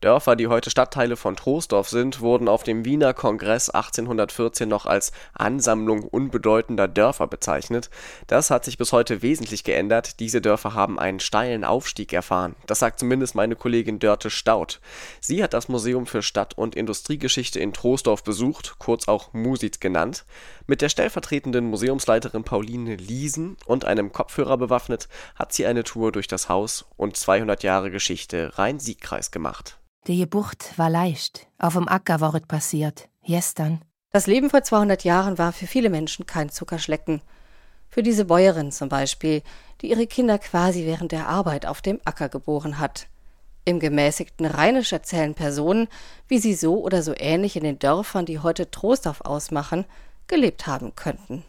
Dörfer, die heute Stadtteile von Troisdorf sind, wurden auf dem Wiener Kongress 1814 noch als Ansammlung unbedeutender Dörfer bezeichnet. Das hat sich bis heute wesentlich geändert. Diese Dörfer haben einen steilen Aufstieg erfahren. Das sagt zumindest meine Kollegin Dörte Staud. Sie hat das Museum für Stadt- und Industriegeschichte in Troisdorf besucht, kurz auch Musit genannt. Mit der stellvertretenden Museumsleiterin Pauline Liesen und einem Kopfhörer bewaffnet hat sie eine Tour durch das Haus und 200 Jahre Geschichte Rhein-Sieg-Kreis gemacht. Die Geburt war leicht. Auf dem Acker war es passiert. Gestern. Das Leben vor 200 Jahren war für viele Menschen kein Zuckerschlecken. Für diese Bäuerin zum Beispiel, die ihre Kinder quasi während der Arbeit auf dem Acker geboren hat. Im gemäßigten Rheinisch erzählen Personen, wie sie so oder so ähnlich in den Dörfern, die heute Trostorf ausmachen, gelebt haben könnten.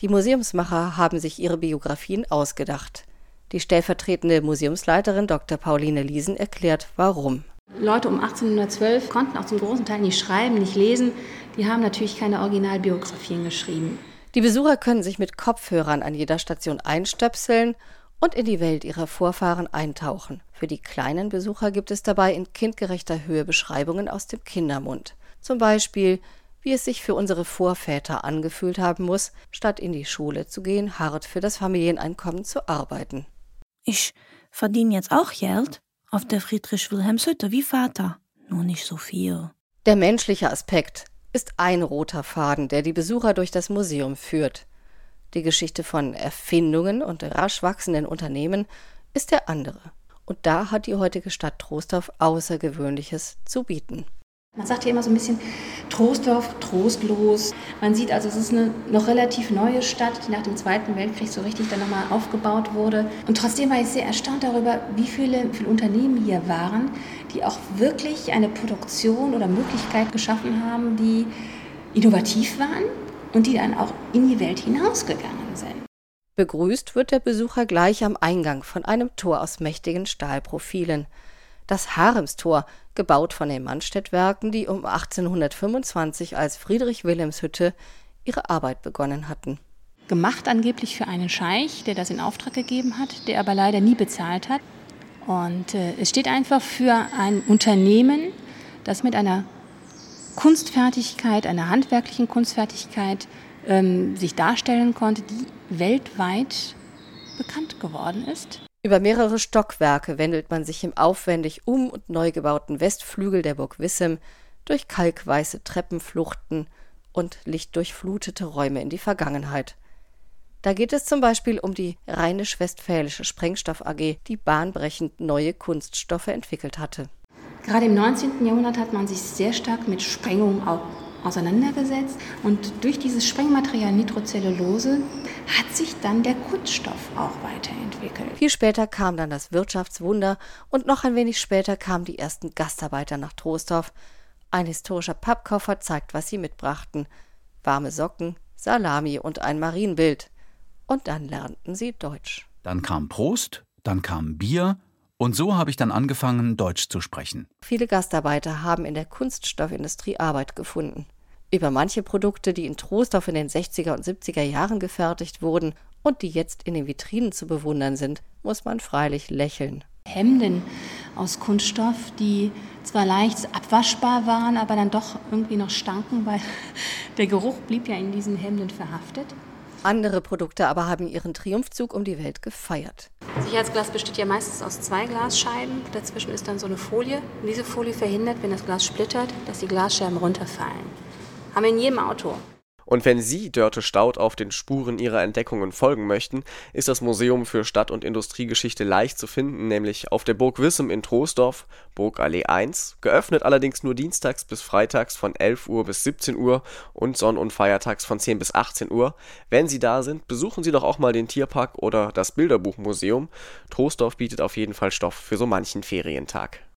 Die Museumsmacher haben sich ihre Biografien ausgedacht. Die stellvertretende Museumsleiterin Dr. Pauline Liesen erklärt, warum. Leute um 1812 konnten auch zum großen Teil nicht schreiben, nicht lesen. Die haben natürlich keine Originalbiografien geschrieben. Die Besucher können sich mit Kopfhörern an jeder Station einstöpseln und in die Welt ihrer Vorfahren eintauchen. Für die kleinen Besucher gibt es dabei in kindgerechter Höhe Beschreibungen aus dem Kindermund. Zum Beispiel, wie es sich für unsere Vorväter angefühlt haben muss, statt in die Schule zu gehen, hart für das Familieneinkommen zu arbeiten. Ich verdiene jetzt auch Geld? Auf der Friedrich-Wilhelms-Hütte wie Vater, nur nicht so viel. Der menschliche Aspekt ist ein roter Faden, der die Besucher durch das Museum führt. Die Geschichte von Erfindungen und rasch wachsenden Unternehmen ist der andere. Und da hat die heutige Stadt Trostorf Außergewöhnliches zu bieten. Man sagt ja immer so ein bisschen Trostdorf, trostlos. Man sieht also, es ist eine noch relativ neue Stadt, die nach dem Zweiten Weltkrieg so richtig dann nochmal aufgebaut wurde. Und trotzdem war ich sehr erstaunt darüber, wie viele, wie viele Unternehmen hier waren, die auch wirklich eine Produktion oder Möglichkeit geschaffen haben, die innovativ waren und die dann auch in die Welt hinausgegangen sind. Begrüßt wird der Besucher gleich am Eingang von einem Tor aus mächtigen Stahlprofilen das Haremstor, gebaut von den Mannstädtwerken, die um 1825 als Friedrich-Wilhelms-Hütte ihre Arbeit begonnen hatten. Gemacht angeblich für einen Scheich, der das in Auftrag gegeben hat, der aber leider nie bezahlt hat. Und äh, es steht einfach für ein Unternehmen, das mit einer Kunstfertigkeit, einer handwerklichen Kunstfertigkeit ähm, sich darstellen konnte, die weltweit bekannt geworden ist. Über mehrere Stockwerke wendelt man sich im aufwendig um- und neu gebauten Westflügel der Burg Wissem durch kalkweiße Treppenfluchten und lichtdurchflutete Räume in die Vergangenheit. Da geht es zum Beispiel um die Rheinisch-Westfälische Sprengstoff AG, die bahnbrechend neue Kunststoffe entwickelt hatte. Gerade im 19. Jahrhundert hat man sich sehr stark mit Sprengung auseinandergesetzt und durch dieses Sprengmaterial Nitrocellulose hat sich dann der Kunststoff auch weiterentwickelt. Viel später kam dann das Wirtschaftswunder und noch ein wenig später kamen die ersten Gastarbeiter nach Troisdorf. Ein historischer Pappkoffer zeigt, was sie mitbrachten. Warme Socken, Salami und ein Marienbild. Und dann lernten sie Deutsch. Dann kam Prost, dann kam Bier und so habe ich dann angefangen, Deutsch zu sprechen. Viele Gastarbeiter haben in der Kunststoffindustrie Arbeit gefunden. Über manche Produkte, die in Trostorf in den 60er und 70er Jahren gefertigt wurden und die jetzt in den Vitrinen zu bewundern sind, muss man freilich lächeln. Hemden aus Kunststoff, die zwar leicht abwaschbar waren, aber dann doch irgendwie noch stanken, weil der Geruch blieb ja in diesen Hemden verhaftet. Andere Produkte aber haben ihren Triumphzug um die Welt gefeiert. Sicherheitsglas besteht ja meistens aus zwei Glasscheiben. Dazwischen ist dann so eine Folie. Und diese Folie verhindert, wenn das Glas splittert, dass die Glasscherben runterfallen. Haben wir in jedem Auto. Und wenn Sie Dörte Staud auf den Spuren ihrer Entdeckungen folgen möchten, ist das Museum für Stadt- und Industriegeschichte leicht zu finden, nämlich auf der Burg Wissem in Troisdorf, Burgallee 1, geöffnet allerdings nur dienstags bis freitags von 11 Uhr bis 17 Uhr und sonn- und feiertags von 10 bis 18 Uhr. Wenn Sie da sind, besuchen Sie doch auch mal den Tierpark oder das Bilderbuchmuseum. Troisdorf bietet auf jeden Fall Stoff für so manchen Ferientag.